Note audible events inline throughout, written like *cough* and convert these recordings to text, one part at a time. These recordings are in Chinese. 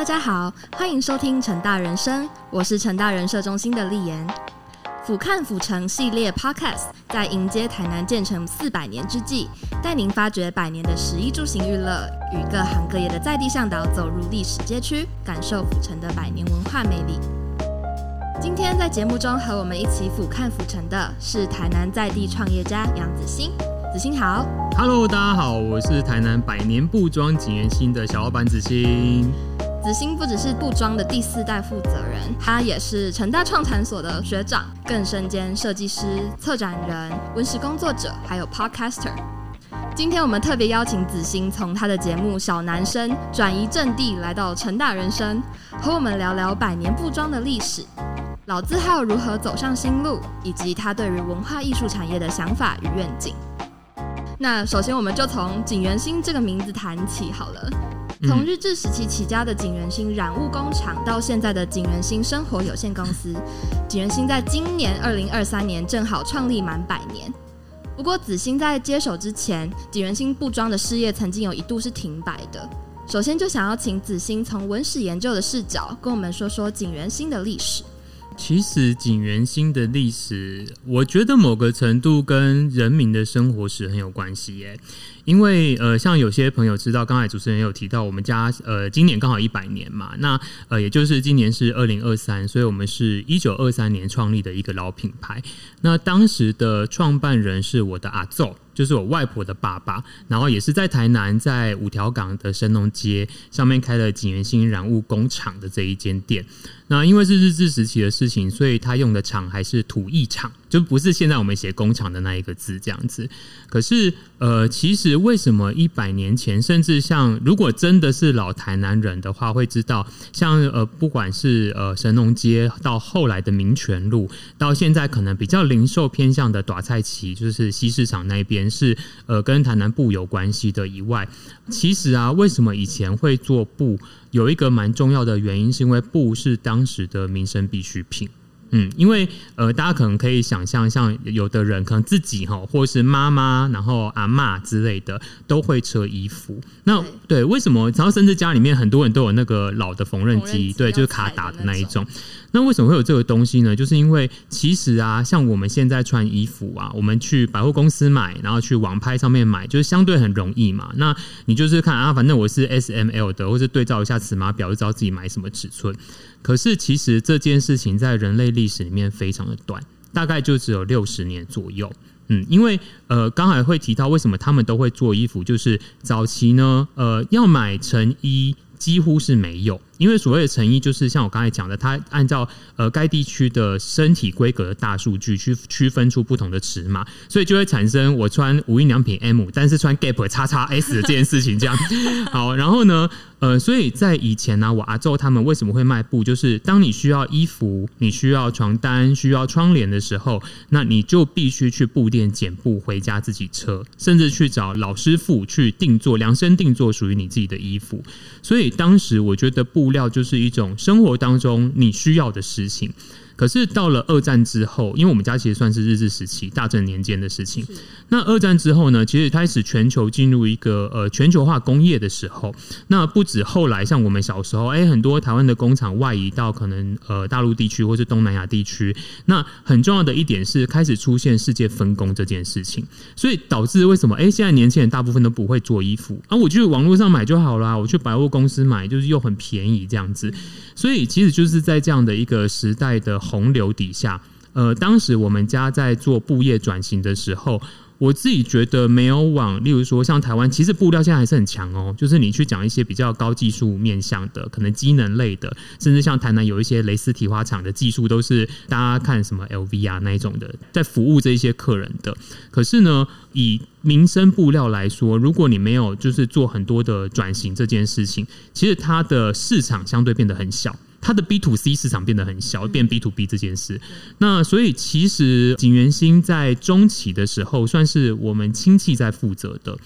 大家好，欢迎收听成大人生，我是成大人社中心的丽妍。俯瞰府城系列 Podcast 在迎接台南建成四百年之际，带您发掘百年的十一住行娱乐，与各行各业的在地向导走入历史街区，感受府城的百年文化魅力。今天在节目中和我们一起俯瞰府城的是台南在地创业家杨子欣。子欣好，Hello，大家好，我是台南百年布庄景元兴的小老板子欣。子欣不只是布庄的第四代负责人，他也是成大创产所的学长，更身兼设计师、策展人、文史工作者，还有 Podcaster。今天我们特别邀请子欣从他的节目《小男生》转移阵地，来到成大人生，和我们聊聊百年布庄的历史，老字号如何走上新路，以及他对于文化艺术产业的想法与愿景。那首先，我们就从景元星这个名字谈起好了。从日治时期起家的景元星染物工厂，到现在的景元星生活有限公司，景元星在今年二零二三年正好创立满百年。不过，子欣在接手之前，景元星布庄的事业曾经有一度是停摆的。首先，就想要请子欣从文史研究的视角，跟我们说说景元星的历史。其实景元星的历史，我觉得某个程度跟人民的生活史很有关系耶。因为呃，像有些朋友知道，刚才主持人有提到，我们家呃今年刚好一百年嘛，那呃也就是今年是二零二三，所以我们是一九二三年创立的一个老品牌。那当时的创办人是我的阿奏。就是我外婆的爸爸，然后也是在台南，在五条港的神农街上面开了景元新染物工厂的这一间店。那因为是日治时期的事情，所以他用的厂还是土艺厂。就不是现在我们写工厂的那一个字这样子，可是呃，其实为什么一百年前，甚至像如果真的是老台南人的话，会知道像呃，不管是呃神农街到后来的民权路，到现在可能比较零售偏向的短菜旗，就是西市场那边是呃跟台南布有关系的以外，其实啊，为什么以前会做布，有一个蛮重要的原因，是因为布是当时的民生必需品。嗯，因为呃，大家可能可以想象，像有的人可能自己哈，或是妈妈，然后阿妈之类的，都会扯衣服。那对，为什么？然后甚至家里面很多人都有那个老的缝纫机，对，就是卡打的那一种。那为什么会有这个东西呢？就是因为其实啊，像我们现在穿衣服啊，我们去百货公司买，然后去网拍上面买，就是相对很容易嘛。那你就是看啊，反正我是 S M L 的，或是对照一下尺码表，就知道自己买什么尺寸。可是其实这件事情在人类历史里面非常的短，大概就只有六十年左右。嗯，因为呃，刚才会提到为什么他们都会做衣服，就是早期呢，呃，要买成衣几乎是没有。因为所谓的成衣，就是像我刚才讲的，它按照呃该地区的身体规格的大数据去区分出不同的尺码，所以就会产生我穿无印良品 M，但是穿 Gap 叉叉 S 这件事情。这样好，*laughs* 然后呢，呃，所以在以前呢，我阿周他们为什么会卖布？就是当你需要衣服、你需要床单、需要窗帘的时候，那你就必须去布店剪布回家自己车，甚至去找老师傅去定做量身定做属于你自己的衣服。所以当时我觉得布。料就是一种生活当中你需要的事情。可是到了二战之后，因为我们家其实算是日治时期大正年间的事情。那二战之后呢，其实开始全球进入一个呃全球化工业的时候。那不止后来像我们小时候，哎，很多台湾的工厂外移到可能呃大陆地区或是东南亚地区。那很重要的一点是开始出现世界分工这件事情，所以导致为什么哎现在年轻人大部分都不会做衣服啊？我去网络上买就好啦，我去百货公司买就是又很便宜这样子。所以其实就是在这样的一个时代的。洪流底下，呃，当时我们家在做布业转型的时候，我自己觉得没有往，例如说像台湾，其实布料现在还是很强哦。就是你去讲一些比较高技术面向的，可能机能类的，甚至像台南有一些蕾丝提花厂的技术，都是大家看什么 LV 啊那一种的，在服务这些客人的。可是呢，以民生布料来说，如果你没有就是做很多的转型这件事情，其实它的市场相对变得很小。它的 B to C 市场变得很小，变 B to B 这件事。那所以其实景元星在中期的时候，算是我们亲戚在负责的。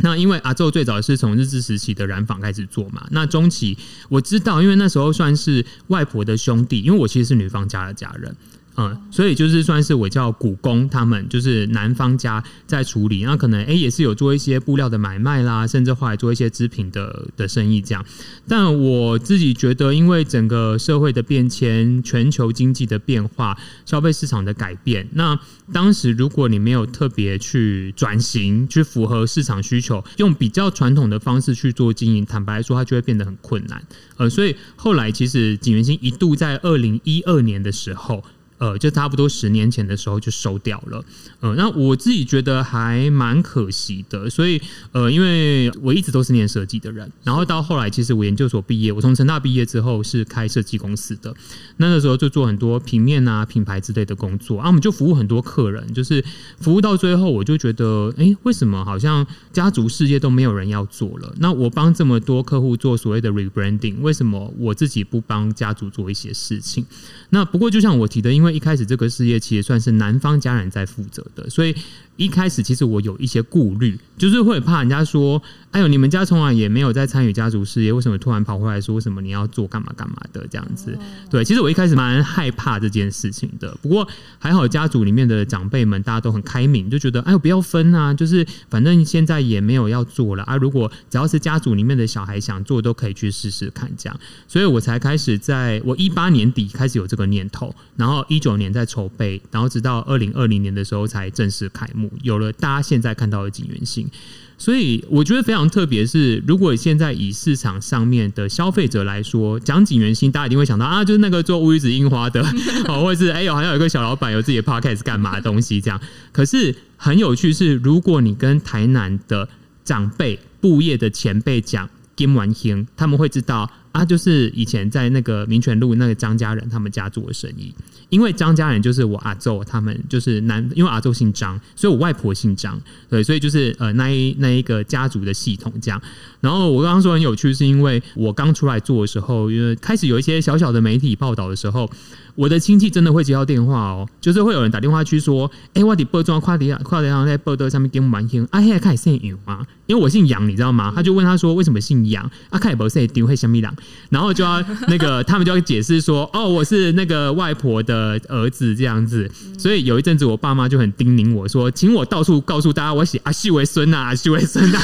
那因为阿宙最早是从日治时期的染坊开始做嘛。那中期我知道，因为那时候算是外婆的兄弟，因为我其实是女方家的家人。嗯，所以就是算是我叫股工，他们就是男方家在处理，那可能哎也是有做一些布料的买卖啦，甚至后来做一些织品的的生意这样。但我自己觉得，因为整个社会的变迁、全球经济的变化、消费市场的改变，那当时如果你没有特别去转型，去符合市场需求，用比较传统的方式去做经营，坦白说，它就会变得很困难。呃，所以后来其实景元星一度在二零一二年的时候。呃，就差不多十年前的时候就收掉了，呃，那我自己觉得还蛮可惜的，所以呃，因为我一直都是念设计的人，然后到后来其实我研究所毕业，我从成大毕业之后是开设计公司的，那个时候就做很多平面啊、品牌之类的工作啊，我们就服务很多客人，就是服务到最后，我就觉得，哎，为什么好像家族事业都没有人要做了？那我帮这么多客户做所谓的 rebranding，为什么我自己不帮家族做一些事情？那不过就像我提的，因为一开始这个事业其实算是男方家人在负责的，所以。一开始其实我有一些顾虑，就是会怕人家说：“哎呦，你们家从来也没有在参与家族事业，为什么突然跑回来说什么你要做干嘛干嘛的这样子？”对，其实我一开始蛮害怕这件事情的。不过还好，家族里面的长辈们大家都很开明，就觉得：“哎呦，不要分啊，就是反正现在也没有要做了啊。如果只要是家族里面的小孩想做，都可以去试试看这样。”所以我才开始在我一八年底开始有这个念头，然后一九年在筹备，然后直到二零二零年的时候才正式开幕。有了大家现在看到的景元星，所以我觉得非常特别。是如果现在以市场上面的消费者来说，讲景元星，大家一定会想到啊，就是那个做乌鱼子樱花的，*laughs* 哦，或者是哎呦，好像有个小老板有自己的 podcast 干嘛的东西这样。可是很有趣是，如果你跟台南的长辈、布业的前辈讲金完星，他们会知道啊，就是以前在那个民权路那个张家人他们家做的生意。因为张家人就是我阿周，他们就是男，因为阿周姓张，所以我外婆姓张，对，所以就是呃那一那一个家族的系统这样。然后我刚刚说很有趣，是因为我刚出来做的时候，因为开始有一些小小的媒体报道的时候，我的亲戚真的会接到电话哦，就是会有人打电话去说，哎，我的报装快点快点在报道上面给我蛮听，啊，现在开始姓杨吗？因为我姓杨，你知道吗？他就问他说，为什么姓杨？啊，开始不是丢会香米郎，然后就要那个他们就要解释说，哦，我是那个外婆的儿子这样子。所以有一阵子，我爸妈就很叮咛我说，请我到处告诉大家，我写阿西为孙呐，阿西为孙呐，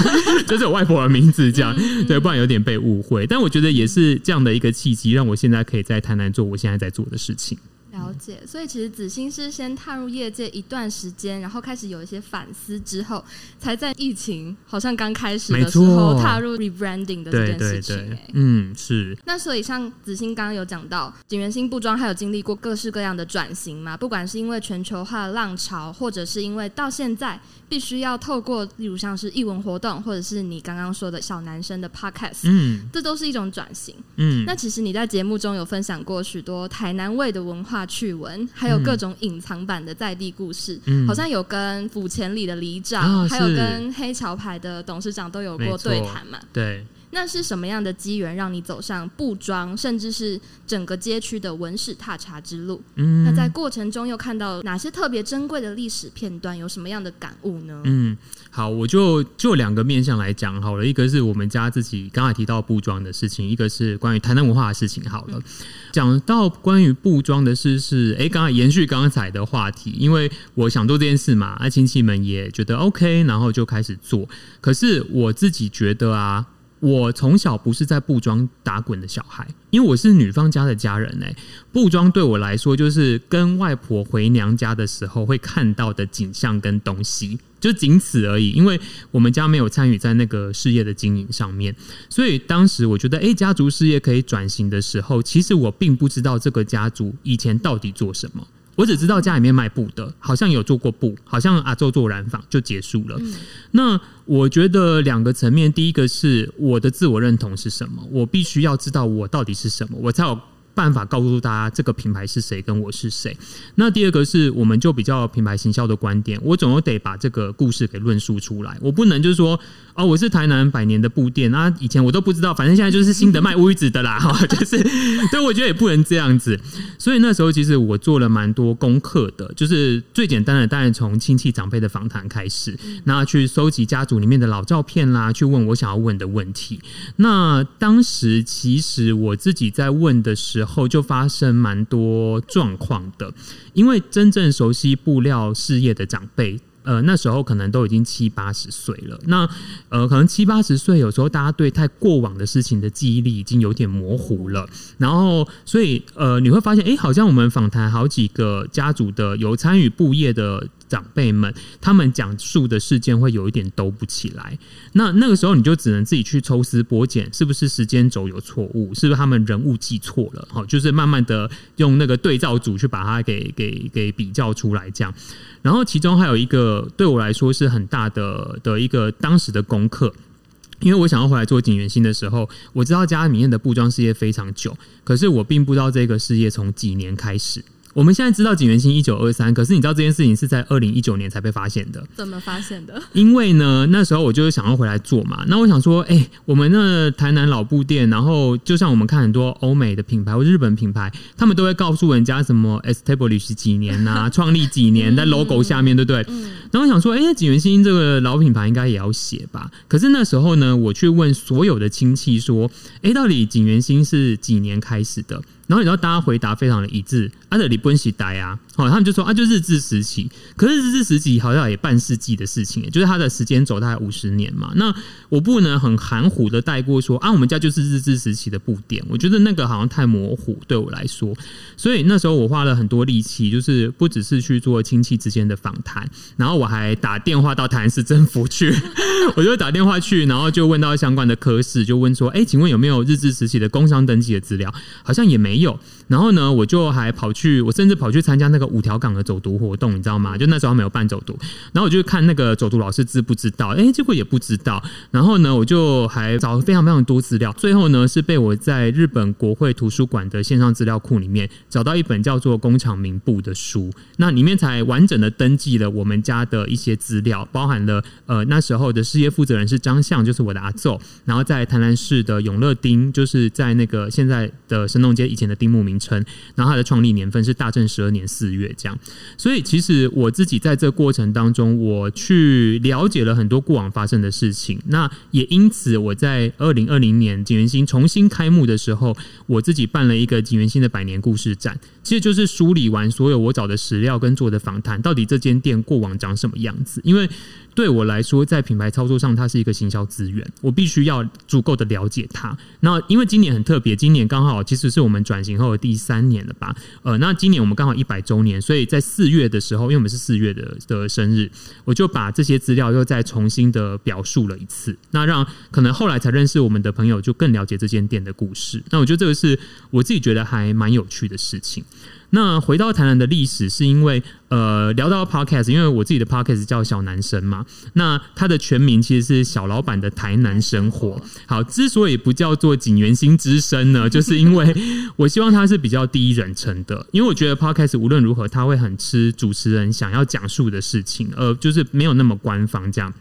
这是我外婆的名字。是这样，对，不然有点被误会。但我觉得也是这样的一个契机，让我现在可以在台南做我现在在做的事情。了解，所以其实子欣是先踏入业界一段时间，然后开始有一些反思之后，才在疫情好像刚开始的时候踏入 rebranding 的这件事情。嗯，是。那所以像子欣刚刚有讲到，景元新布庄还有经历过各式各样的转型嘛？不管是因为全球化的浪潮，或者是因为到现在必须要透过，例如像是艺文活动，或者是你刚刚说的小男生的 podcast，嗯，这都是一种转型。嗯，那其实你在节目中有分享过许多台南味的文化。趣闻，还有各种隐藏版的在地故事，好像有跟府前里的里长，还有跟黑桥牌的董事长都有过对谈嘛？对。那是什么样的机缘让你走上布庄，甚至是整个街区的文史踏查之路？嗯，那在过程中又看到哪些特别珍贵的历史片段？有什么样的感悟呢？嗯，好，我就就两个面向来讲好了。一个是我们家自己刚才提到布庄的事情，一个是关于台南文化的事情。好了，讲到关于布庄的事是，哎，刚才延续刚才的话题，因为我想做这件事嘛，啊亲戚们也觉得 OK，然后就开始做。可是我自己觉得啊。我从小不是在布庄打滚的小孩，因为我是女方家的家人哎，布庄对我来说就是跟外婆回娘家的时候会看到的景象跟东西，就仅此而已。因为我们家没有参与在那个事业的经营上面，所以当时我觉得，哎，家族事业可以转型的时候，其实我并不知道这个家族以前到底做什么。我只知道家里面卖布的，好像有做过布，好像阿周做染坊就结束了。那我觉得两个层面，第一个是我的自我认同是什么，我必须要知道我到底是什么，我才有。办法告诉大家这个品牌是谁，跟我是谁。那第二个是，我们就比较品牌行销的观点，我总要得把这个故事给论述出来。我不能就是说，哦，我是台南百年的布店啊，以前我都不知道，反正现在就是新的卖乌鱼子的啦，哈，就是，对，我觉得也不能这样子。所以那时候其实我做了蛮多功课的，就是最简单的，当然从亲戚长辈的访谈开始，那去收集家族里面的老照片啦，去问我想要问的问题。那当时其实我自己在问的时，后就发生蛮多状况的，因为真正熟悉布料事业的长辈。呃，那时候可能都已经七八十岁了。那呃，可能七八十岁，有时候大家对太过往的事情的记忆力已经有点模糊了。然后，所以呃，你会发现，哎，好像我们访谈好几个家族的有参与布业的。长辈们，他们讲述的事件会有一点兜不起来。那那个时候，你就只能自己去抽丝剥茧，是不是时间轴有错误？是不是他们人物记错了？好，就是慢慢的用那个对照组去把它给给给比较出来，这样。然后其中还有一个对我来说是很大的的一个当时的功课，因为我想要回来做景元星的时候，我知道家里面的布庄事业非常久，可是我并不知道这个事业从几年开始。我们现在知道景元星一九二三，可是你知道这件事情是在二零一九年才被发现的。怎么发现的？因为呢，那时候我就是想要回来做嘛。那我想说，哎，我们那台南老布店，然后就像我们看很多欧美的品牌或日本品牌，他们都会告诉人家什么 establish 几年呐，*laughs* 创立几年，在 logo 下面，对不对？嗯。然后我想说，哎，景元星这个老品牌应该也要写吧？可是那时候呢，我去问所有的亲戚说，哎，到底景元星是几年开始的？然后你知道大家回答非常的一致，阿德里不喜呆啊，好，他们就说啊，就日治时期。可是日治时期好像也半世纪的事情，就是它的时间走大概五十年嘛。那我不能很含糊的带过说啊，我们家就是日治时期的布店。我觉得那个好像太模糊对我来说，所以那时候我花了很多力气，就是不只是去做亲戚之间的访谈，然后我还打电话到台南市政府去，*laughs* 我就打电话去，然后就问到相关的科室，就问说，哎，请问有没有日治时期的工商登记的资料？好像也。没有，然后呢，我就还跑去，我甚至跑去参加那个五条港的走读活动，你知道吗？就那时候没有办走读，然后我就看那个走读老师知不知道？哎，结果也不知道。然后呢，我就还找了非常非常多资料，最后呢是被我在日本国会图书馆的线上资料库里面找到一本叫做《工厂名簿》的书，那里面才完整的登记了我们家的一些资料，包含了呃那时候的事业负责人是张相，就是我的阿奏，然后在台南市的永乐町，就是在那个现在的神农街以前。的丁目名称，然后它的创立年份是大正十二年四月，这样。所以其实我自己在这过程当中，我去了解了很多过往发生的事情。那也因此，我在二零二零年景元星重新开幕的时候，我自己办了一个景元星的百年故事展，其实就是梳理完所有我找的史料跟做的访谈，到底这间店过往长什么样子，因为。对我来说，在品牌操作上，它是一个行销资源，我必须要足够的了解它。那因为今年很特别，今年刚好其实是我们转型后的第三年了吧？呃，那今年我们刚好一百周年，所以在四月的时候，因为我们是四月的的生日，我就把这些资料又再重新的表述了一次，那让可能后来才认识我们的朋友就更了解这间店的故事。那我觉得这个是我自己觉得还蛮有趣的事情。那回到台南的历史，是因为呃聊到 podcast，因为我自己的 podcast 叫小男生嘛，那它的全名其实是小老板的台南生活。好，之所以不叫做景元星之声呢，*laughs* 就是因为我希望它是比较第一人称的，因为我觉得 podcast 无论如何，它会很吃主持人想要讲述的事情，呃，就是没有那么官方这样。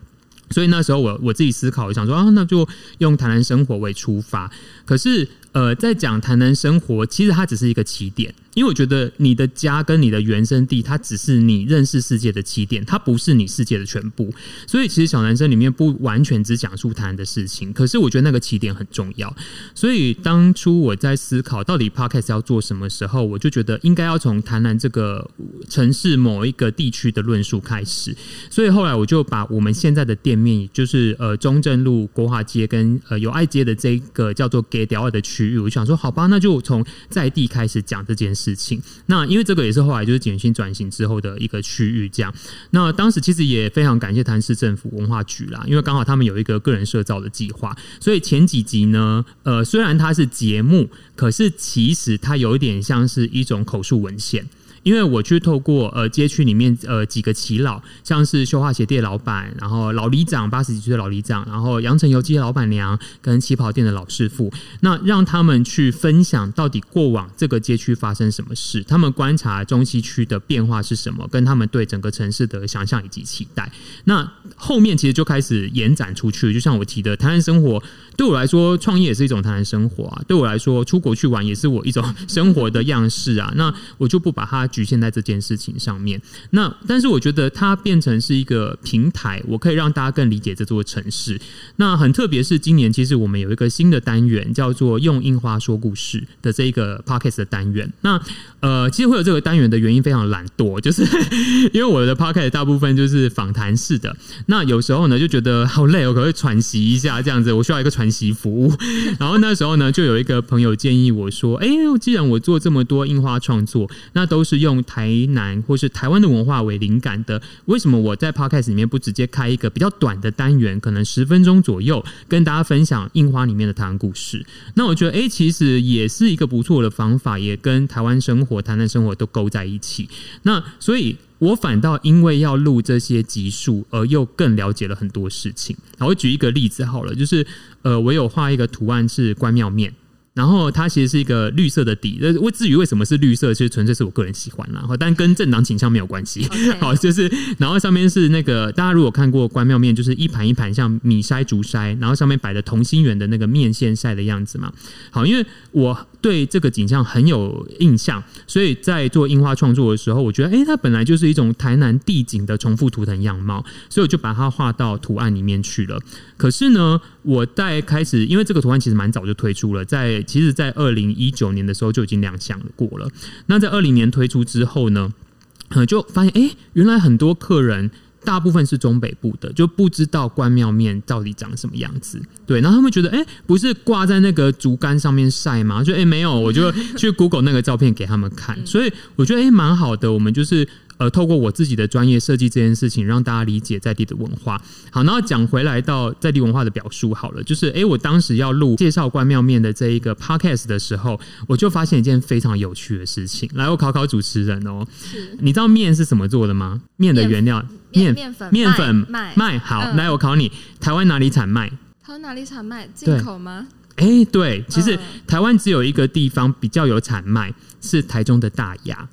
所以那时候我我自己思考，我想说啊，那就用台南生活为出发。可是呃，在讲台南生活，其实它只是一个起点。因为我觉得你的家跟你的原生地，它只是你认识世界的起点，它不是你世界的全部。所以其实小男生里面不完全只讲述谈的事情，可是我觉得那个起点很重要。所以当初我在思考到底 podcast 要做什么时候，我就觉得应该要从台南这个城市某一个地区的论述开始。所以后来我就把我们现在的店面，就是呃中正路国华街跟呃友爱街的这个叫做给屌二的区域，我想说好吧，那就从在地开始讲这件事。事情，那因为这个也是后来就是简讯转型之后的一个区域，这样。那当时其实也非常感谢台市政府文化局啦，因为刚好他们有一个个人社造的计划，所以前几集呢，呃，虽然它是节目，可是其实它有一点像是一种口述文献。因为我去透过呃街区里面呃几个耆老，像是绣花鞋店老板，然后老里长八十几岁的老里长，然后阳城油机的老板娘跟旗袍店的老师傅，那让他们去分享到底过往这个街区发生什么事，他们观察中西区的变化是什么，跟他们对整个城市的想象以及期待。那后面其实就开始延展出去，就像我提的，台湾生活对我来说，创业也是一种台湾生活啊。对我来说，出国去玩也是我一种生活的样式啊。那我就不把它。*laughs* 局限在这件事情上面。那但是我觉得它变成是一个平台，我可以让大家更理解这座城市。那很特别是今年，其实我们有一个新的单元，叫做“用樱花说故事”的这一个 podcast 的单元。那呃，其实会有这个单元的原因非常懒惰，就是 *laughs* 因为我的 podcast 大部分就是访谈式的。那有时候呢，就觉得好累，我可不可以喘息一下？这样子，我需要一个喘息服务。然后那时候呢，就有一个朋友建议我说：“哎，既然我做这么多樱花创作，那都是用台南或是台湾的文化为灵感的，为什么我在 podcast 里面不直接开一个比较短的单元，可能十分钟左右，跟大家分享樱花里面的台湾故事？那我觉得，哎，其实也是一个不错的方法，也跟台湾生活、台南生活都勾在一起。那所以。我反倒因为要录这些集数，而又更了解了很多事情。我举一个例子好了，就是呃，我有画一个图案是关庙面。然后它其实是一个绿色的底，呃，至于为什么是绿色，其实纯粹是我个人喜欢啦，但跟政党倾向没有关系。*laughs* 好，就是然后上面是那个大家如果看过关庙面，就是一盘一盘像米筛、竹筛，然后上面摆的同心圆的那个面线晒的样子嘛。好，因为我对这个景象很有印象，所以在做樱花创作的时候，我觉得哎，它本来就是一种台南地景的重复图腾样貌，所以我就把它画到图案里面去了。可是呢，我在开始，因为这个图案其实蛮早就推出了，在其实，在二零一九年的时候就已经亮相过了。那在二零年推出之后呢，就发现，哎，原来很多客人大部分是中北部的，就不知道关庙面到底长什么样子。对，然后他们觉得，哎，不是挂在那个竹竿上面晒吗？就哎，没有，我就去 Google 那个照片给他们看。所以我觉得，哎，蛮好的。我们就是。呃，透过我自己的专业设计这件事情，让大家理解在地的文化。好，然后讲回来到在地文化的表述好了，就是哎，我当时要录介绍关庙面的这一个 podcast 的时候，我就发现一件非常有趣的事情。来，我考考主持人哦，你知道面是怎么做的吗？面的原料面面粉面粉麦。好，来我考你，台湾哪里产麦？台湾哪里产麦？进口吗？哎，对，其实台湾只有一个地方比较有产麦，是台中的大雅。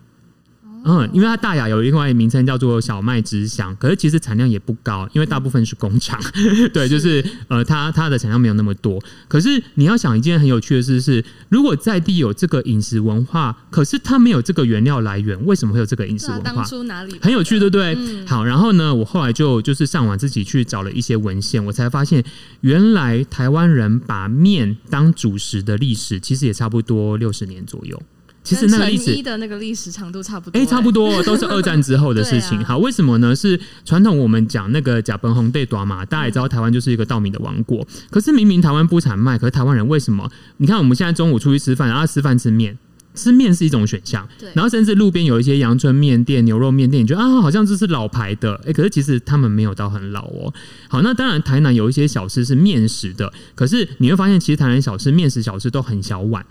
嗯，因为它大雅有另外一名称叫做小麦之乡，可是其实产量也不高，因为大部分是工厂。*laughs* 对，就是呃，它它的产量没有那么多。可是你要想一件很有趣的事是，如果在地有这个饮食文化，可是它没有这个原料来源，为什么会有这个饮食文化？当初哪里很有趣，对不对？好，然后呢，我后来就就是上网自己去找了一些文献，我才发现原来台湾人把面当主食的历史，其实也差不多六十年左右。其实那个历史的那个历史长度差不多，哎，差不多 *laughs* 都是二战之后的事情。好，为什么呢？是传统我们讲那个甲苯红对短嘛，大家也知道台湾就是一个稻米的王国。可是明明台湾不产麦，可是台湾人为什么？你看我们现在中午出去吃饭，然后吃饭吃面，吃面是一种选项。然后甚至路边有一些阳春面店、牛肉面店，你觉得啊，好像这是老牌的，哎，可是其实他们没有到很老哦。好，那当然台南有一些小吃是面食的，可是你会发现，其实台南小吃面食小吃都很小碗。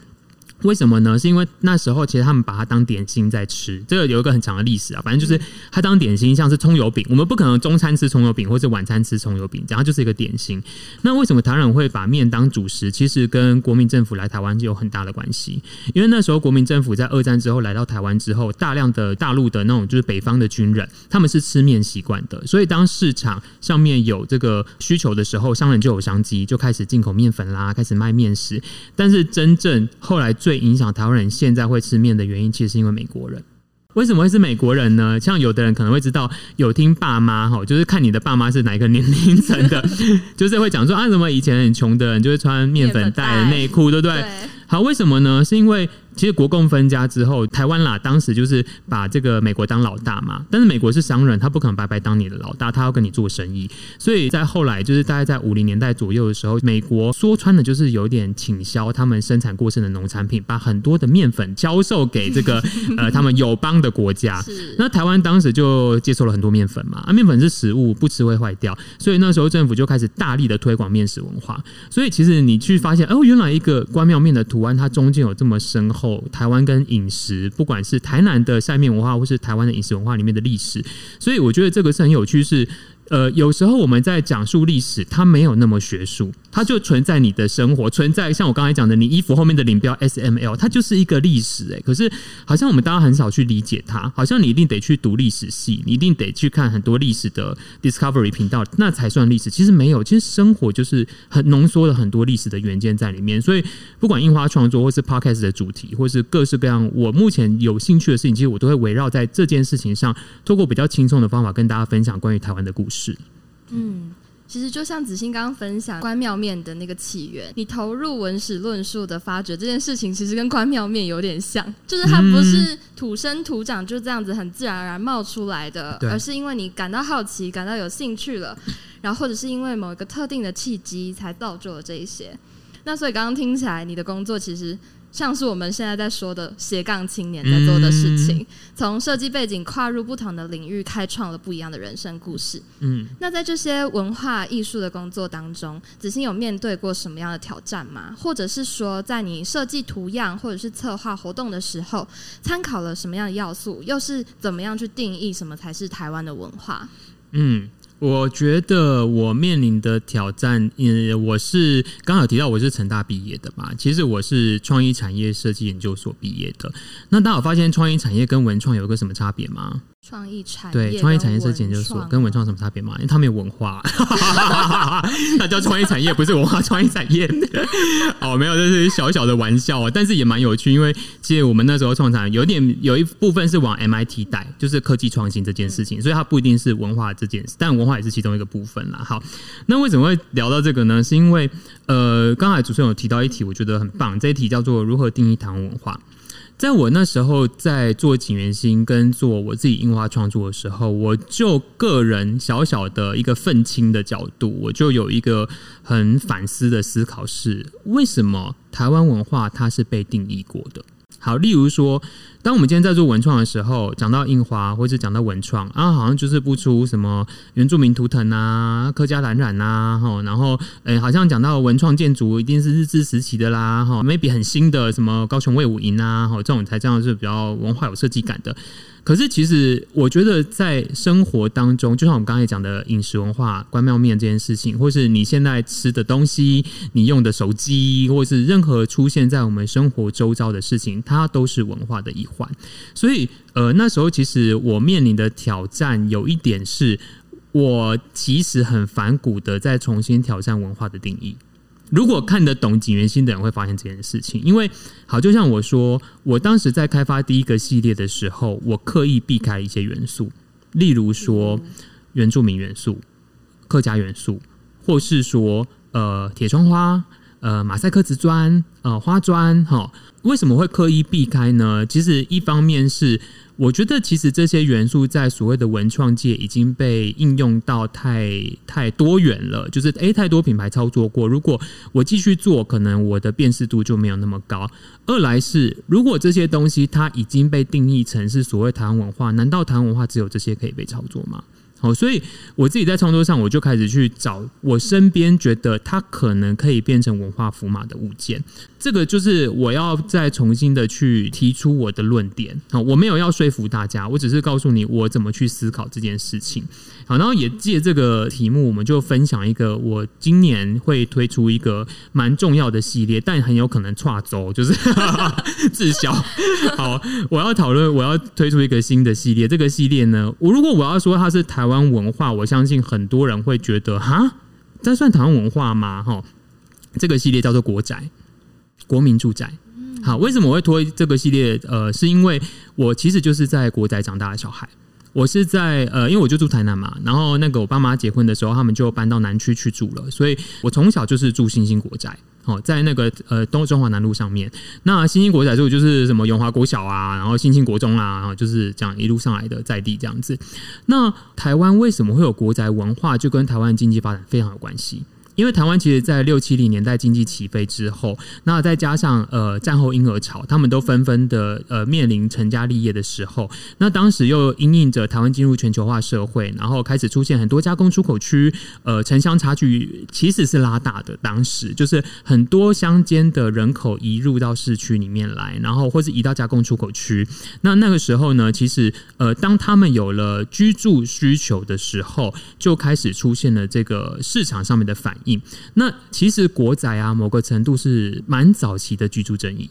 为什么呢？是因为那时候其实他们把它当点心在吃，这个有一个很长的历史啊。反正就是它当点心，像是葱油饼，我们不可能中餐吃葱油饼，或者晚餐吃葱油饼，然后就是一个点心。那为什么台湾人会把面当主食？其实跟国民政府来台湾就有很大的关系。因为那时候国民政府在二战之后来到台湾之后，大量的大陆的那种就是北方的军人，他们是吃面习惯的，所以当市场上面有这个需求的时候，商人就有商机，就开始进口面粉啦，开始卖面食。但是真正后来最最影响台湾人现在会吃面的原因，其实是因为美国人。为什么会是美国人呢？像有的人可能会知道，有听爸妈哈，就是看你的爸妈是哪一个年龄层的，*laughs* 就是会讲说啊，什么以前很穷的人就会穿面粉袋内裤，对不对？好，为什么呢？是因为。其实国共分家之后，台湾啦，当时就是把这个美国当老大嘛。但是美国是商人，他不可能白白当你的老大，他要跟你做生意。所以在后来，就是大概在五零年代左右的时候，美国说穿的就是有点倾销他们生产过剩的农产品，把很多的面粉销售给这个 *laughs* 呃他们友邦的国家。那台湾当时就接受了很多面粉嘛，啊，面粉是食物，不吃会坏掉，所以那时候政府就开始大力的推广面食文化。所以其实你去发现，哦，原来一个关庙面的图案，它中间有这么深厚。台湾跟饮食，不管是台南的晒面文化，或是台湾的饮食文化里面的历史，所以我觉得这个是很有趣。是呃，有时候我们在讲述历史，它没有那么学术，它就存在你的生活，存在像我刚才讲的，你衣服后面的领标 S M L，它就是一个历史哎。可是好像我们大家很少去理解它，好像你一定得去读历史系，你一定得去看很多历史的 Discovery 频道，那才算历史。其实没有，其实生活就是很浓缩了很多历史的元件在里面。所以不管印花创作，或是 Podcast 的主题，或是各式各样我目前有兴趣的事情，其实我都会围绕在这件事情上，透过比较轻松的方法跟大家分享关于台湾的故事。是，嗯，其实就像子欣刚刚分享关庙面的那个起源，你投入文史论述的发掘这件事情，其实跟关庙面有点像，就是它不是土生土长就这样子很自然而然冒出来的，而是因为你感到好奇、感到有兴趣了，然后或者是因为某一个特定的契机才造就了这一些。那所以刚刚听起来，你的工作其实。像是我们现在在说的斜杠青年在做的事情，从设计背景跨入不同的领域，开创了不一样的人生故事。嗯，那在这些文化艺术的工作当中，子欣有面对过什么样的挑战吗？或者是说，在你设计图样或者是策划活动的时候，参考了什么样的要素？又是怎么样去定义什么才是台湾的文化？嗯。我觉得我面临的挑战，嗯，我是刚好提到我是成大毕业的嘛，其实我是创意产业设计研究所毕业的。那大家有发现创意产业跟文创有个什么差别吗？创意产业对创意产业设计研究所跟文创什么差别吗？因为它没有文化，*laughs* 它叫创意产业，不是文化创意产业。*laughs* 哦，没有，这是小小的玩笑啊，但是也蛮有趣，因为其实我们那时候创产有点有一部分是往 MIT 带，就是科技创新这件事情，所以它不一定是文化这件事，但文化也是其中一个部分啦。好，那为什么会聊到这个呢？是因为呃，刚才主持人有提到一题，我觉得很棒，这一题叫做如何定义台湾文化。在我那时候在做景元星跟做我自己印花创作的时候，我就个人小小的一个愤青的角度，我就有一个很反思的思考是：为什么台湾文化它是被定义过的？好，例如说。当我们今天在做文创的时候，讲到印花或者讲到文创啊，好像就是不出什么原住民图腾啊、客家蓝染啊，哈，然后诶，好像讲到文创建筑一定是日治时期的啦，哈，maybe 很新的什么高雄卫武营啊，哈，这种才这样是比较文化有设计感的。可是，其实我觉得在生活当中，就像我们刚才讲的饮食文化、关庙面这件事情，或是你现在吃的东西、你用的手机，或是任何出现在我们生活周遭的事情，它都是文化的一环。所以，呃，那时候其实我面临的挑战有一点是，我其实很反骨的在重新挑战文化的定义。如果看得懂景元心的人会发现这件事情，因为好，就像我说，我当时在开发第一个系列的时候，我刻意避开一些元素，例如说原住民元素、客家元素，或是说呃铁窗花、呃马赛克瓷砖、呃花砖，哈，为什么会刻意避开呢？其实一方面是。我觉得其实这些元素在所谓的文创界已经被应用到太太多元了，就是诶，太多品牌操作过。如果我继续做，可能我的辨识度就没有那么高。二来是，如果这些东西它已经被定义成是所谓台湾文化，难道台湾文化只有这些可以被操作吗？好，所以我自己在创作上，我就开始去找我身边觉得它可能可以变成文化符码的物件。这个就是我要再重新的去提出我的论点。好，我没有要说服大家，我只是告诉你我怎么去思考这件事情。好，然后也借这个题目，我们就分享一个我今年会推出一个蛮重要的系列，但很有可能跨周，就是 *laughs* 自销。*laughs* 好，我要讨论，我要推出一个新的系列。这个系列呢，我如果我要说它是台湾文化，我相信很多人会觉得，哈，这算台湾文化吗？哈，这个系列叫做国宅，国民住宅。好，为什么我会推这个系列？呃，是因为我其实就是在国宅长大的小孩。我是在呃，因为我就住台南嘛，然后那个我爸妈结婚的时候，他们就搬到南区去住了，所以我从小就是住新兴国宅，哦，在那个呃东中华南路上面。那新兴国宅住就是什么永华国小啊，然后新兴国中啊，然后就是这样一路上来的在地这样子。那台湾为什么会有国宅文化，就跟台湾经济发展非常有关系。因为台湾其实，在六七零年代经济起飞之后，那再加上呃战后婴儿潮，他们都纷纷的呃面临成家立业的时候，那当时又因应着台湾进入全球化社会，然后开始出现很多加工出口区，呃城乡差距其实是拉大的。当时就是很多乡间的人口移入到市区里面来，然后或是移到加工出口区。那那个时候呢，其实呃当他们有了居住需求的时候，就开始出现了这个市场上面的反应。那其实国宅啊，某个程度是蛮早期的居住争议。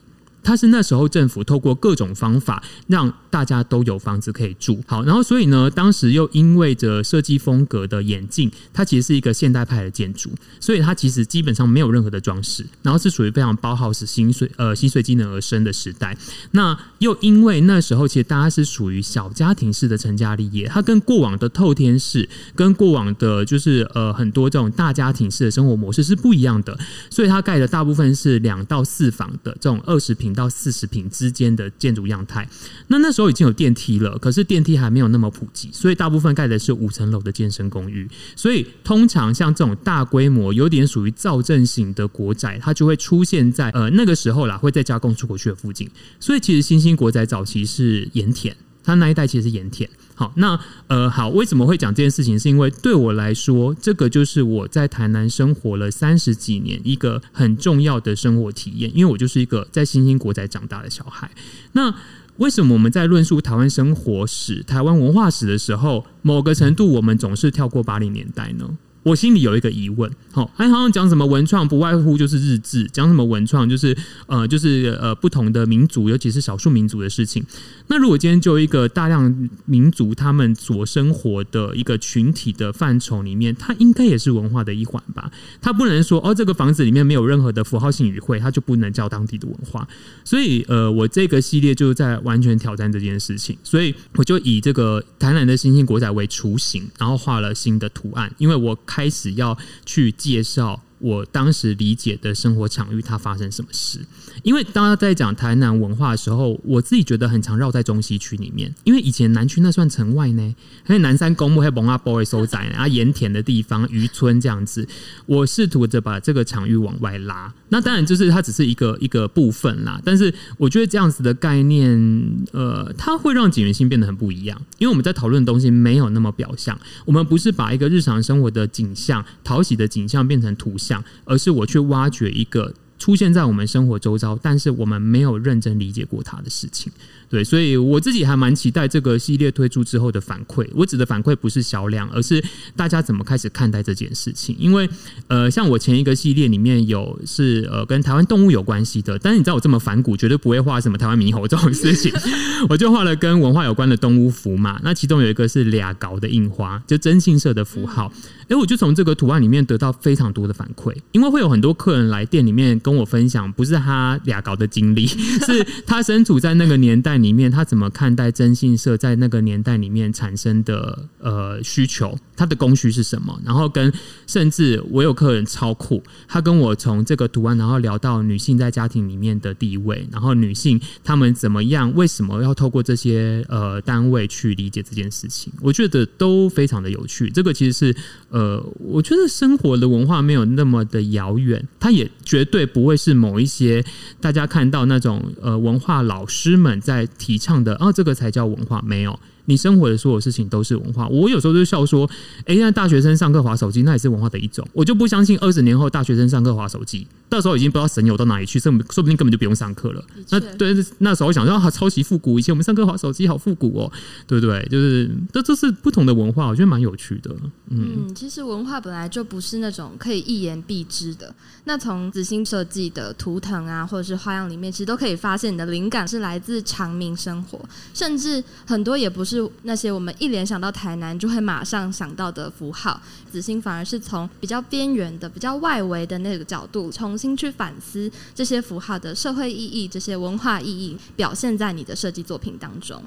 它是那时候政府透过各种方法让大家都有房子可以住。好，然后所以呢，当时又因为着设计风格的演进，它其实是一个现代派的建筑，所以它其实基本上没有任何的装饰，然后是属于非常包豪斯心碎呃心碎机能而生的时代。那又因为那时候其实大家是属于小家庭式的成家立业，它跟过往的透天式，跟过往的就是呃很多这种大家庭式的生活模式是不一样的，所以它盖的大部分是两到四房的这种二十平。到四十平之间的建筑样态，那那时候已经有电梯了，可是电梯还没有那么普及，所以大部分盖的是五层楼的健身公寓。所以通常像这种大规模、有点属于造镇型的国宅，它就会出现在呃那个时候啦，会在加工出口区的附近。所以其实新兴国宅早期是盐田，他那一代其实是盐田。好，那呃，好，为什么会讲这件事情？是因为对我来说，这个就是我在台南生活了三十几年一个很重要的生活体验。因为我就是一个在新兴国宅长大的小孩。那为什么我们在论述台湾生活史、台湾文化史的时候，某个程度我们总是跳过八零年代呢？我心里有一个疑问，好，还好像讲什么文创，不外乎就是日志；讲什么文创，就是呃，就是呃，不同的民族，尤其是少数民族的事情。那如果今天就一个大量民族他们所生活的一个群体的范畴里面，它应该也是文化的一环吧？它不能说哦，这个房子里面没有任何的符号性语汇，它就不能叫当地的文化。所以呃，我这个系列就在完全挑战这件事情，所以我就以这个台南的星星国仔为雏形，然后画了新的图案，因为我。开始要去介绍。我当时理解的生活场域，它发生什么事？因为大家在讲台南文化的时候，我自己觉得很常绕在中西区里面。因为以前南区那算城外呢，还有南山公墓，还有蒙阿波的收窄啊，盐田的地方、渔村这样子。我试图着把这个场域往外拉。那当然就是它只是一个一个部分啦。但是我觉得这样子的概念，呃，它会让景元性变得很不一样。因为我们在讨论的东西没有那么表象，我们不是把一个日常生活的景象、讨喜的景象变成图像。而是我去挖掘一个出现在我们生活周遭，但是我们没有认真理解过它的事情。对，所以我自己还蛮期待这个系列推出之后的反馈。我指的反馈不是销量，而是大家怎么开始看待这件事情。因为呃，像我前一个系列里面有是呃跟台湾动物有关系的，但是你知道我这么反骨，绝对不会画什么台湾猕猴这种事情，*laughs* 我就画了跟文化有关的动物符嘛。那其中有一个是俩搞的印花，就征信社的符号。哎，我就从这个图案里面得到非常多的反馈，因为会有很多客人来店里面跟我分享，不是他俩搞的经历，*laughs* 是他身处在那个年代。里面他怎么看待征信社在那个年代里面产生的呃需求？它的供需是什么？然后跟甚至我有客人超酷，他跟我从这个图案，然后聊到女性在家庭里面的地位，然后女性她们怎么样？为什么要透过这些呃单位去理解这件事情？我觉得都非常的有趣。这个其实是，呃我觉得生活的文化没有那么的遥远，它也绝对不会是某一些大家看到那种呃文化老师们在。提倡的啊，这个才叫文化，没有。你生活的所有事情都是文化。我有时候就笑说，哎，现在大学生上课划手机，那也是文化的一种。我就不相信二十年后大学生上课划手机，到时候已经不知道神游到哪里去，说说不定根本就不用上课了。那对，那时候想说，好超级复古。以前我们上课划手机好复古哦，对不对？就是这这是不同的文化，我觉得蛮有趣的。嗯，其实文化本来就不是那种可以一言蔽之的。那从紫星设计的图腾啊，或者是花样里面，其实都可以发现你的灵感是来自长明生活，甚至很多也不是。那些我们一联想到台南就会马上想到的符号，子欣反而是从比较边缘的、比较外围的那个角度，重新去反思这些符号的社会意义、这些文化意义，表现在你的设计作品当中。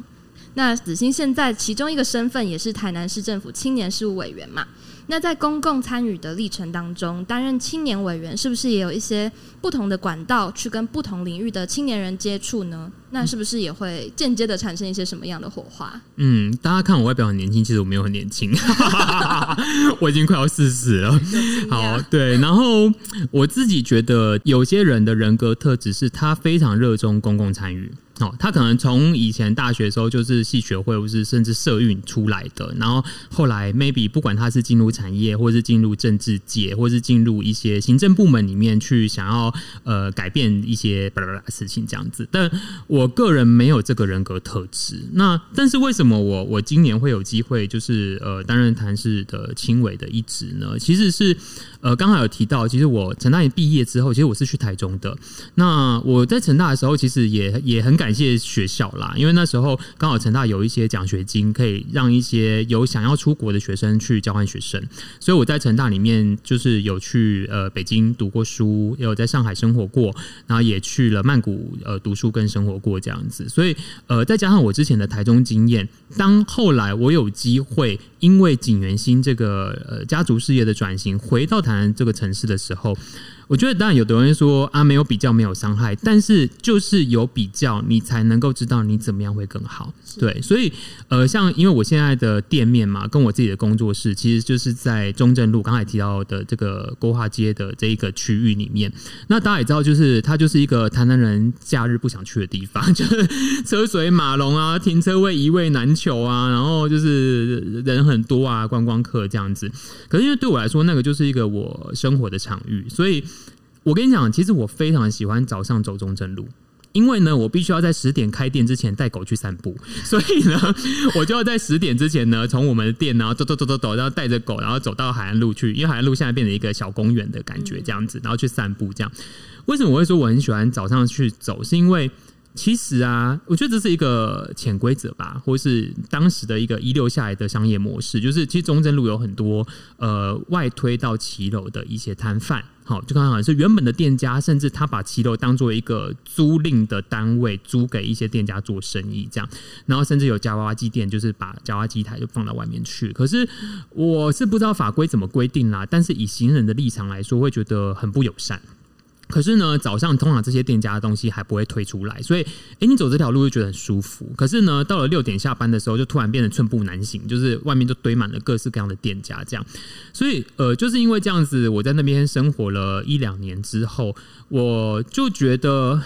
那子欣现在其中一个身份也是台南市政府青年事务委员嘛。那在公共参与的历程当中，担任青年委员是不是也有一些不同的管道去跟不同领域的青年人接触呢？那是不是也会间接的产生一些什么样的火花？嗯，大家看我外表很年轻，其实我没有很年轻，*laughs* 我已经快要四十了。好，对，然后我自己觉得有些人的人格特质是他非常热衷公共参与。哦，他可能从以前大学时候就是系学会，或是甚至社运出来的，然后后来 maybe 不管他是进入产业，或是进入政治界，或是进入一些行政部门里面去，想要呃改变一些巴拉巴拉事情这样子。但我个人没有这个人格特质。那但是为什么我我今年会有机会就是呃担任谭市的青委的一职呢？其实是呃刚好有提到，其实我成大爷毕业之后，其实我是去台中的。那我在成大的时候，其实也也很感。感谢学校啦，因为那时候刚好成大有一些奖学金，可以让一些有想要出国的学生去交换学生，所以我在成大里面就是有去呃北京读过书，也有在上海生活过，然后也去了曼谷呃读书跟生活过这样子，所以呃再加上我之前的台中经验，当后来我有机会因为景元新这个呃家族事业的转型回到台南这个城市的时候。我觉得当然有的人说啊，没有比较没有伤害，但是就是有比较，你才能够知道你怎么样会更好。对，所以呃，像因为我现在的店面嘛，跟我自己的工作室，其实就是在中正路刚才提到的这个国华街的这一个区域里面。那大家也知道，就是它就是一个台南人假日不想去的地方，就是车水马龙啊，停车位一位难求啊，然后就是人很多啊，观光客这样子。可是因为对我来说，那个就是一个我生活的场域，所以。我跟你讲，其实我非常喜欢早上走中正路，因为呢，我必须要在十点开店之前带狗去散步，*laughs* 所以呢，*laughs* 我就要在十点之前呢，从我们的店，然后走走走走走，然后带着狗，然后走到海岸路去，因为海岸路现在变成一个小公园的感觉，这样子，然后去散步。这样，为什么我会说我很喜欢早上去走？是因为其实啊，我觉得这是一个潜规则吧，或是当时的一个遗留下来的商业模式，就是其实中正路有很多呃外推到骑楼的一些摊贩。好，就刚好是原本的店家，甚至他把骑楼当做一个租赁的单位，租给一些店家做生意，这样，然后甚至有夹娃娃机店，就是把夹娃娃机台就放到外面去。可是我是不知道法规怎么规定啦，但是以行人的立场来说，会觉得很不友善。可是呢，早上通常这些店家的东西还不会推出来，所以，哎，你走这条路就觉得很舒服。可是呢，到了六点下班的时候，就突然变得寸步难行，就是外面就堆满了各式各样的店家，这样。所以，呃，就是因为这样子，我在那边生活了一两年之后，我就觉得。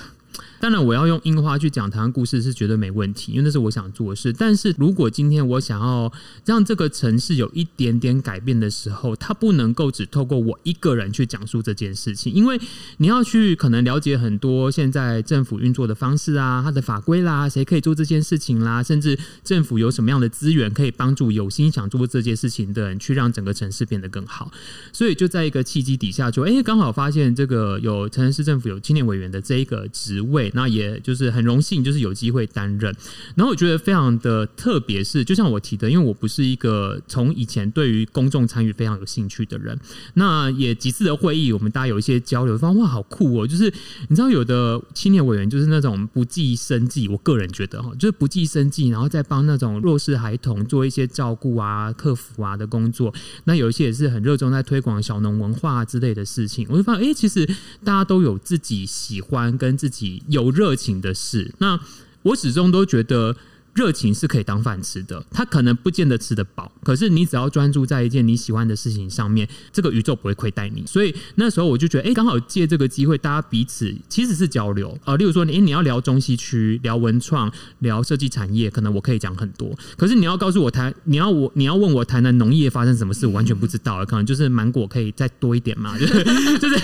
当然，我要用樱花去讲台湾故事是绝对没问题，因为那是我想做的事。但是如果今天我想要让这个城市有一点点改变的时候，它不能够只透过我一个人去讲述这件事情，因为你要去可能了解很多现在政府运作的方式啊，它的法规啦，谁可以做这件事情啦，甚至政府有什么样的资源可以帮助有心想做这件事情的人去让整个城市变得更好。所以就在一个契机底下，就哎，刚好发现这个有城市政府有青年委员的这一个职位。那也就是很荣幸，就是有机会担任。然后我觉得非常的特别，是就像我提的，因为我不是一个从以前对于公众参与非常有兴趣的人。那也几次的会议，我们大家有一些交流，发现哇，好酷哦！就是你知道，有的青年委员就是那种不计生计，我个人觉得哈，就是不计生计，然后再帮那种弱势孩童做一些照顾啊、客服啊的工作。那有一些也是很热衷在推广小农文化之类的事情。我就发现，哎，其实大家都有自己喜欢跟自己。有热情的事，那我始终都觉得。热情是可以当饭吃的，他可能不见得吃得饱，可是你只要专注在一件你喜欢的事情上面，这个宇宙不会亏待你。所以那时候我就觉得，哎，刚好借这个机会，大家彼此其实是交流啊。例如说，你你要聊中西区，聊文创，聊设计产业，可能我可以讲很多。可是你要告诉我台，你要我你要问我台南农业发生什么事，我完全不知道。可能就是芒果可以再多一点嘛，就 *laughs* 是就是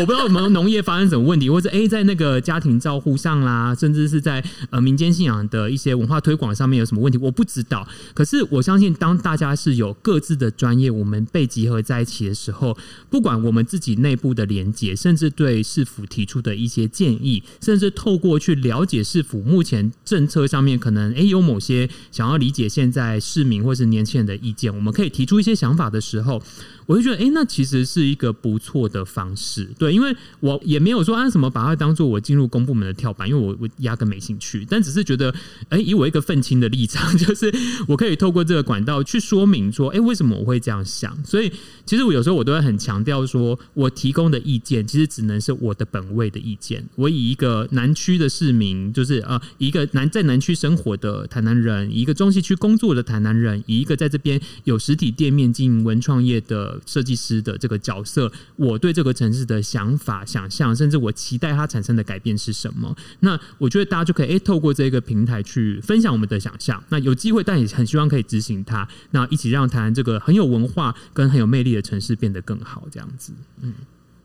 我不知道我们农业发生什么问题，或者哎在那个家庭照护上啦，甚至是在呃民间信仰的一些文化推。广上面有什么问题？我不知道。可是我相信，当大家是有各自的专业，我们被集合在一起的时候，不管我们自己内部的连接，甚至对市府提出的一些建议，甚至透过去了解市府目前政策上面可能诶有某些想要理解现在市民或是年轻人的意见，我们可以提出一些想法的时候。我就觉得，哎，那其实是一个不错的方式，对，因为我也没有说按什么把它当做我进入公部门的跳板，因为我我压根没兴趣，但只是觉得，哎，以我一个愤青的立场，就是我可以透过这个管道去说明说，哎，为什么我会这样想？所以其实我有时候我都会很强调说，我提供的意见其实只能是我的本位的意见。我以一个南区的市民，就是呃，一个南在南区生活的台南人，一个中西区工作的台南人，以一个在这边有实体店面经营文创业的设计师的这个角色，我对这个城市的想法、想象，甚至我期待它产生的改变是什么？那我觉得大家就可以诶，透过这个平台去分享我们的想象。那有机会，但也很希望可以执行它，那一起让台湾这个很有文化跟很有魅力的城市变得更好。这样子，嗯。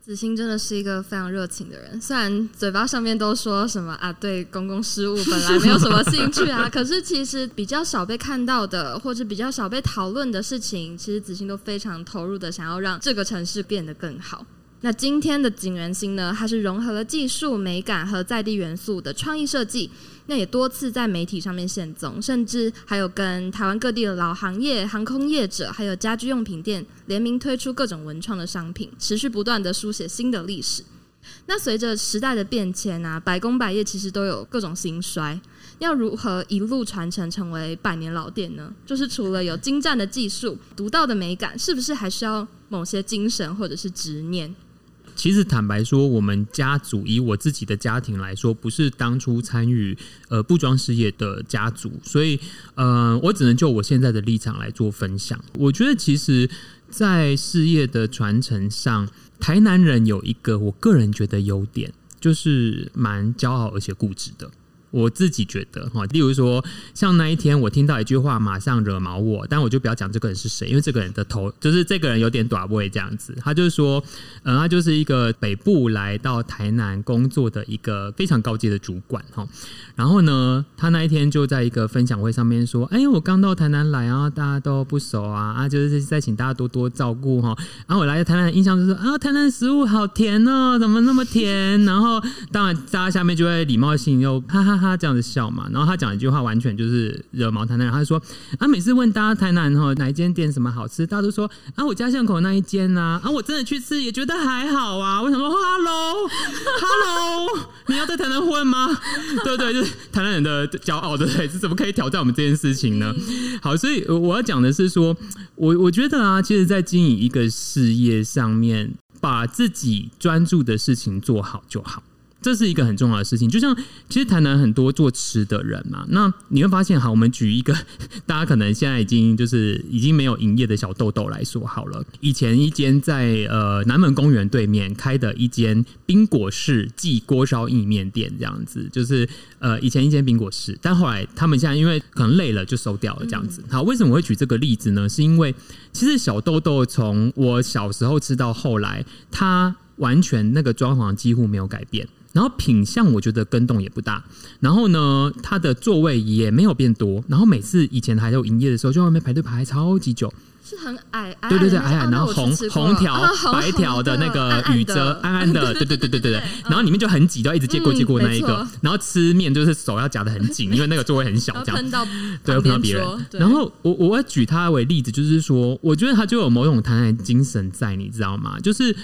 子欣真的是一个非常热情的人，虽然嘴巴上面都说什么啊，对公共事务本来没有什么兴趣啊，*laughs* 可是其实比较少被看到的，或者比较少被讨论的事情，其实子欣都非常投入的，想要让这个城市变得更好。那今天的景元星呢，它是融合了技术、美感和在地元素的创意设计。那也多次在媒体上面现踪，甚至还有跟台湾各地的老行业、航空业者，还有家居用品店联名推出各种文创的商品，持续不断的书写新的历史。那随着时代的变迁啊，百工百业其实都有各种兴衰，要如何一路传承成为百年老店呢？就是除了有精湛的技术、独到的美感，是不是还需要某些精神或者是执念？其实坦白说，我们家族以我自己的家庭来说，不是当初参与呃布装事业的家族，所以呃，我只能就我现在的立场来做分享。我觉得，其实，在事业的传承上，台南人有一个我个人觉得优点，就是蛮骄傲而且固执的。我自己觉得哈，例如说，像那一天我听到一句话，马上惹毛我，但我就不要讲这个人是谁，因为这个人的头就是这个人有点短位这样子。他就是说，嗯，他就是一个北部来到台南工作的一个非常高阶的主管哈。然后呢，他那一天就在一个分享会上面说：“哎，我刚到台南来啊，大家都不熟啊，啊，就是在请大家多多照顾哈。然后我来台南印象就是啊，台南食物好甜哦，怎么那么甜？然后当然大家下面就会礼貌性又哈哈哈。”他这样子笑嘛，然后他讲一句话，完全就是惹毛台南人。他就说：“啊，每次问大家台南哈哪一间店什么好吃，大家都说啊，我家巷口那一间呐。啊，我真的去吃也觉得还好啊。我想说，Hello，Hello，你要在台南混吗？对对，就是台南人的骄傲，对不对？是怎么可以挑战我们这件事情呢？好，所以我要讲的是说，我我觉得啊，其实，在经营一个事业上面，把自己专注的事情做好就好。”这是一个很重要的事情，就像其实台南很多做吃的人嘛，那你会发现，好，我们举一个 *laughs* 大家可能现在已经就是已经没有营业的小豆豆来说好了。以前一间在呃南门公园对面开的一间冰果式即锅烧意面店，这样子，就是呃以前一间冰果室，但后来他们现在因为可能累了就收掉了这样子。好，为什么会举这个例子呢？是因为其实小豆豆从我小时候吃到后来，它完全那个装潢几乎没有改变。然后品相我觉得跟动也不大，然后呢，它的座位也没有变多，然后每次以前还有营业的时候，就外面排队排超级久，是很矮，矮对对对，矮矮，然后红红条白条的那个雨遮，暗暗的，*laughs* 对对对对对对，然后里面就很挤，就一直接过接过那一个，然后吃面就是手要夹的很紧，因为那个座位很小，这样。对喷到别人。然后我我要举他为例子，就是说，我觉得他就有某种谈爱精神在，你知道吗？就是。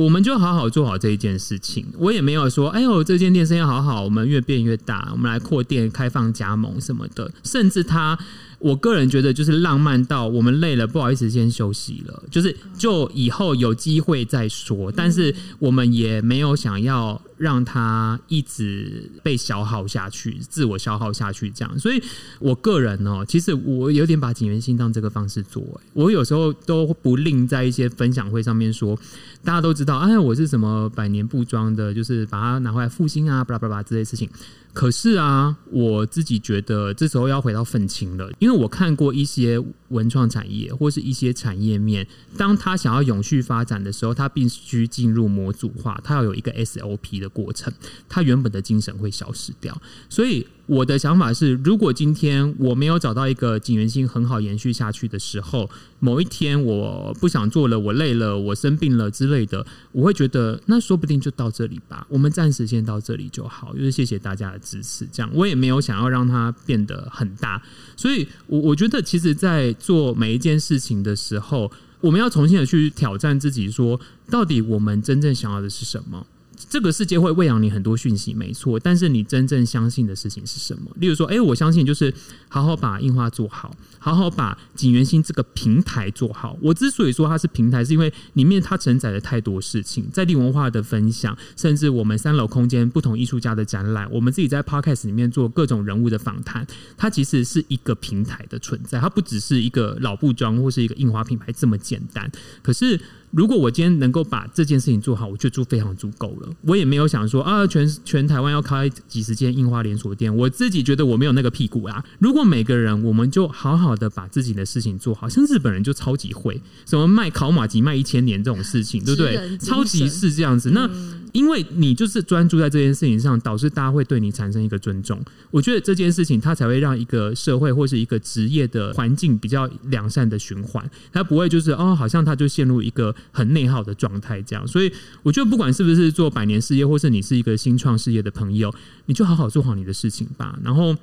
我们就好好做好这一件事情。我也没有说，哎呦，这间店生意好好，我们越变越大，我们来扩店、开放加盟什么的。甚至他，我个人觉得就是浪漫到我们累了，不好意思先休息了，就是就以后有机会再说。但是我们也没有想要。让他一直被消耗下去，自我消耗下去，这样。所以我个人哦，其实我有点把景元心当这个方式做。我有时候都不吝在一些分享会上面说，大家都知道，哎，我是什么百年布庄的，就是把它拿回来复兴啊，巴拉巴拉这些事情。可是啊，我自己觉得这时候要回到愤青了，因为我看过一些文创产业或是一些产业面，当他想要永续发展的时候，他必须进入模组化，他要有一个 SOP 的。过程，他原本的精神会消失掉，所以我的想法是，如果今天我没有找到一个景元星很好延续下去的时候，某一天我不想做了，我累了，我生病了之类的，我会觉得那说不定就到这里吧，我们暂时先到这里就好，就是谢谢大家的支持，这样我也没有想要让它变得很大，所以我我觉得其实，在做每一件事情的时候，我们要重新的去挑战自己，说到底我们真正想要的是什么。这个世界会喂养你很多讯息，没错。但是你真正相信的事情是什么？例如说，哎，我相信就是好好把印花做好，好好把景元星这个平台做好。我之所以说它是平台，是因为里面它承载了太多事情，在地文化的分享，甚至我们三楼空间不同艺术家的展览，我们自己在 podcast 里面做各种人物的访谈，它其实是一个平台的存在，它不只是一个老布庄或是一个印花品牌这么简单。可是。如果我今天能够把这件事情做好，我就非常足够了。我也没有想说啊，全全台湾要开几十间印花连锁店，我自己觉得我没有那个屁股啊。如果每个人我们就好好的把自己的事情做好，像日本人就超级会，什么卖烤马吉卖一千年这种事情，对不对？超级是这样子。那因为你就是专注在这件事情上，导致大家会对你产生一个尊重。我觉得这件事情它才会让一个社会或是一个职业的环境比较良善的循环，它不会就是哦，好像它就陷入一个。很内耗的状态，这样，所以我觉得不管是不是做百年事业，或是你是一个新创事业的朋友，你就好好做好你的事情吧。然后，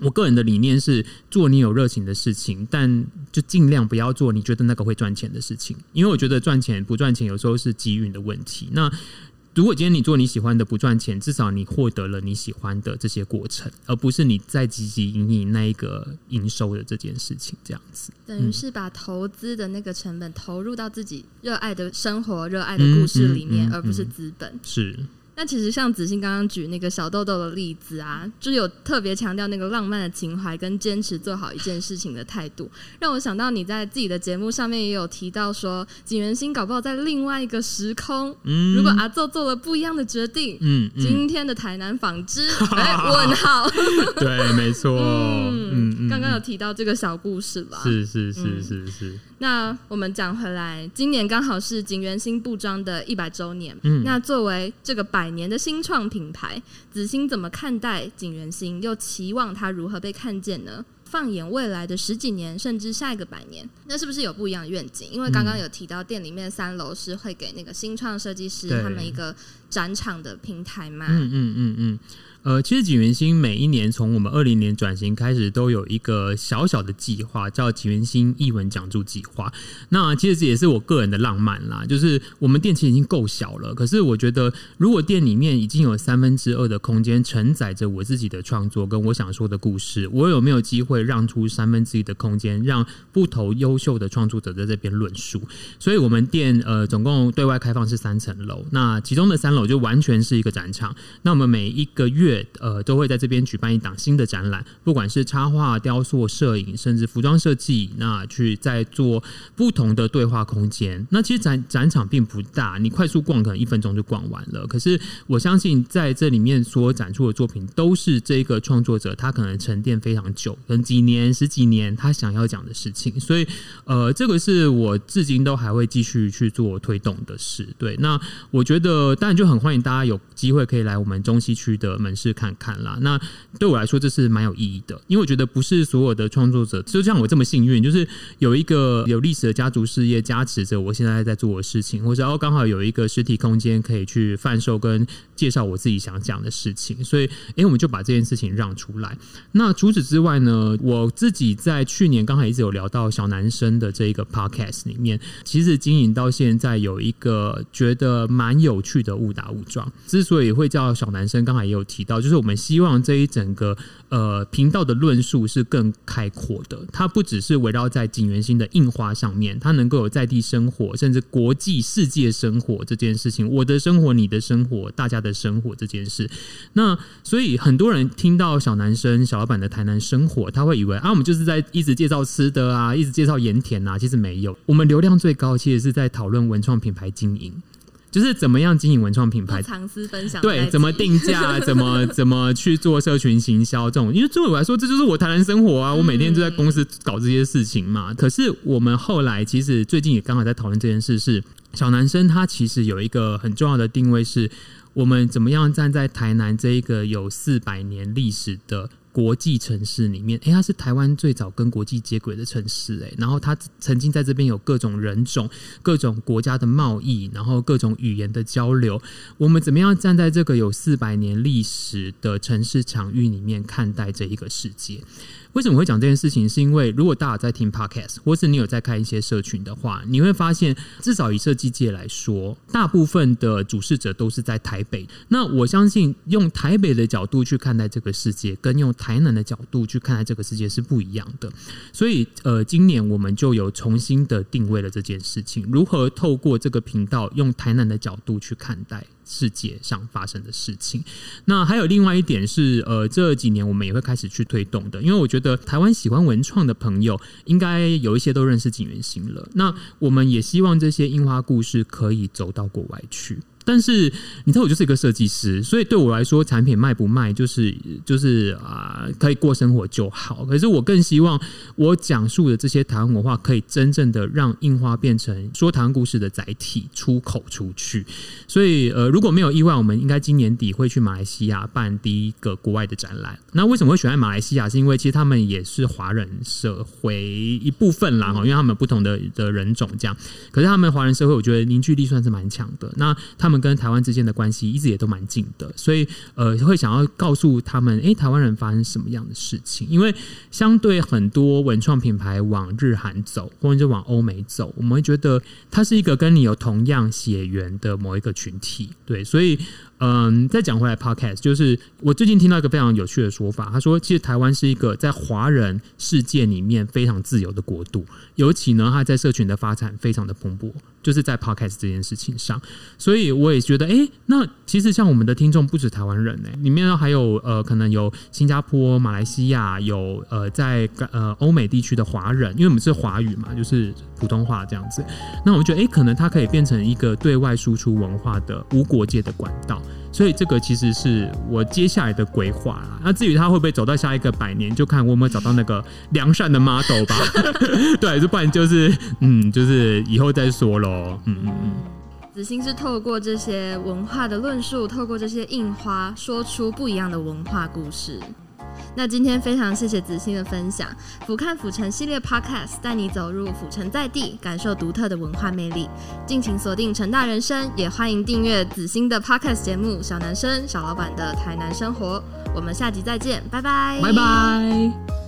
我个人的理念是做你有热情的事情，但就尽量不要做你觉得那个会赚钱的事情，因为我觉得赚钱不赚钱有时候是机运的问题。那如果今天你做你喜欢的不赚钱，至少你获得了你喜欢的这些过程，而不是你在积极营营那一个营收的这件事情，这样子等于是把投资的那个成本投入到自己热爱的生活、热爱的故事里面，而不是资本。是。那其实像子欣刚刚举那个小豆豆的例子啊，就有特别强调那个浪漫的情怀跟坚持做好一件事情的态度，让我想到你在自己的节目上面也有提到说，景元星搞不好在另外一个时空，嗯，如果阿奏做了不一样的决定，嗯，今天的台南纺织，*laughs* 哎，问号，*laughs* 对，没错，嗯，刚刚有提到这个小故事吧？是是是是是。那我们讲回来，今年刚好是景元新布庄的一百周年，嗯，那作为这个百年的新创品牌，子欣怎么看待景元新？又期望它如何被看见呢？放眼未来的十几年，甚至下一个百年，那是不是有不一样的愿景？因为刚刚有提到店里面三楼是会给那个新创设计师他们一个展场的平台嘛？嗯嗯嗯嗯。呃，其实景元星每一年从我们二零年转型开始，都有一个小小的计划，叫景元星译文讲座计划。那其实这也是我个人的浪漫啦，就是我们店其实已经够小了，可是我觉得如果店里面已经有三分之二的空间承载着我自己的创作跟我想说的故事，我有没有机会让出三分之一的空间，让不同优秀的创作者在这边论述？所以我们店呃总共对外开放是三层楼，那其中的三楼我就完全是一个展场。那我们每一个月呃，都会在这边举办一档新的展览，不管是插画、雕塑、摄影，甚至服装设计，那去在做不同的对话空间。那其实展展场并不大，你快速逛可能一分钟就逛完了。可是我相信在这里面所展出的作品，都是这个创作者他可能沉淀非常久，可能几年、十几年他想要讲的事情。所以，呃，这个是我至今都还会继续去做推动的事。对，那我觉得当然就很欢迎大家有机会可以来我们中西区的门市。看看啦，那对我来说这是蛮有意义的，因为我觉得不是所有的创作者就像我这么幸运，就是有一个有历史的家族事业加持着我现在在做的事情，或者哦刚好有一个实体空间可以去贩售跟介绍我自己想讲的事情，所以哎我们就把这件事情让出来。那除此之外呢，我自己在去年刚好一直有聊到小男生的这一个 podcast 里面，其实经营到现在有一个觉得蛮有趣的物误打误撞，之所以会叫小男生，刚才也有提到。就是我们希望这一整个呃频道的论述是更开阔的，它不只是围绕在景元星的印花上面，它能够有在地生活，甚至国际世界生活这件事情，我的生活、你的生活、大家的生活这件事。那所以很多人听到小男生、小老板的台南生活，他会以为啊，我们就是在一直介绍吃的啊，一直介绍盐田啊，其实没有，我们流量最高，其实是在讨论文创品牌经营。就是怎么样经营文创品牌，藏私分享对，怎么定价，*laughs* 怎么怎么去做社群行销这种，因为对我来说，这就是我台南生活啊，我每天就在公司搞这些事情嘛。可是我们后来其实最近也刚好在讨论这件事，是小男生他其实有一个很重要的定位，是我们怎么样站在台南这一个有四百年历史的。国际城市里面，哎，它是台湾最早跟国际接轨的城市，诶，然后它曾经在这边有各种人种、各种国家的贸易，然后各种语言的交流。我们怎么样站在这个有四百年历史的城市场域里面看待这一个世界？为什么会讲这件事情？是因为如果大家在听 podcast，或是你有在看一些社群的话，你会发现，至少以设计界来说，大部分的主事者都是在台北。那我相信，用台北的角度去看待这个世界，跟用台南的角度去看待这个世界是不一样的。所以，呃，今年我们就有重新的定位了这件事情，如何透过这个频道，用台南的角度去看待。世界上发生的事情，那还有另外一点是，呃，这几年我们也会开始去推动的，因为我觉得台湾喜欢文创的朋友，应该有一些都认识景元星了。那我们也希望这些樱花故事可以走到国外去。但是你知道我就是一个设计师，所以对我来说，产品卖不卖就是就是啊，可以过生活就好。可是我更希望我讲述的这些台湾文化，可以真正的让印花变成说台湾故事的载体，出口出去。所以呃，如果没有意外，我们应该今年底会去马来西亚办第一个国外的展览。那为什么会选在马来西亚？是因为其实他们也是华人社会一部分啦，哈，因为他们不同的的人种这样。可是他们华人社会，我觉得凝聚力算是蛮强的。那他们。们跟台湾之间的关系一直也都蛮近的，所以呃会想要告诉他们，哎，台湾人发生什么样的事情？因为相对很多文创品牌往日韩走，或者往欧美走，我们会觉得它是一个跟你有同样血缘的某一个群体，对，所以。嗯，再讲回来，Podcast 就是我最近听到一个非常有趣的说法，他说，其实台湾是一个在华人世界里面非常自由的国度，尤其呢，它在社群的发展非常的蓬勃，就是在 Podcast 这件事情上，所以我也觉得，哎，那其实像我们的听众不止台湾人呢，里面还有呃，可能有新加坡、马来西亚，有呃，在呃欧美地区的华人，因为我们是华语嘛，就是普通话这样子，那我觉得，哎，可能它可以变成一个对外输出文化的无国界的管道。所以这个其实是我接下来的规划啦。那至于他会不会走到下一个百年，就看我有没有找到那个良善的 model 吧。*laughs* 对，就不然就是嗯，就是以后再说喽。嗯嗯嗯。子欣是透过这些文化的论述，透过这些印花，说出不一样的文化故事。那今天非常谢谢子欣的分享，俯瞰府城系列 Podcast 带你走入府城在地，感受独特的文化魅力。敬请锁定陈大人生，也欢迎订阅子欣的 Podcast 节目《小男生小老板的台南生活》。我们下集再见，拜拜，拜拜。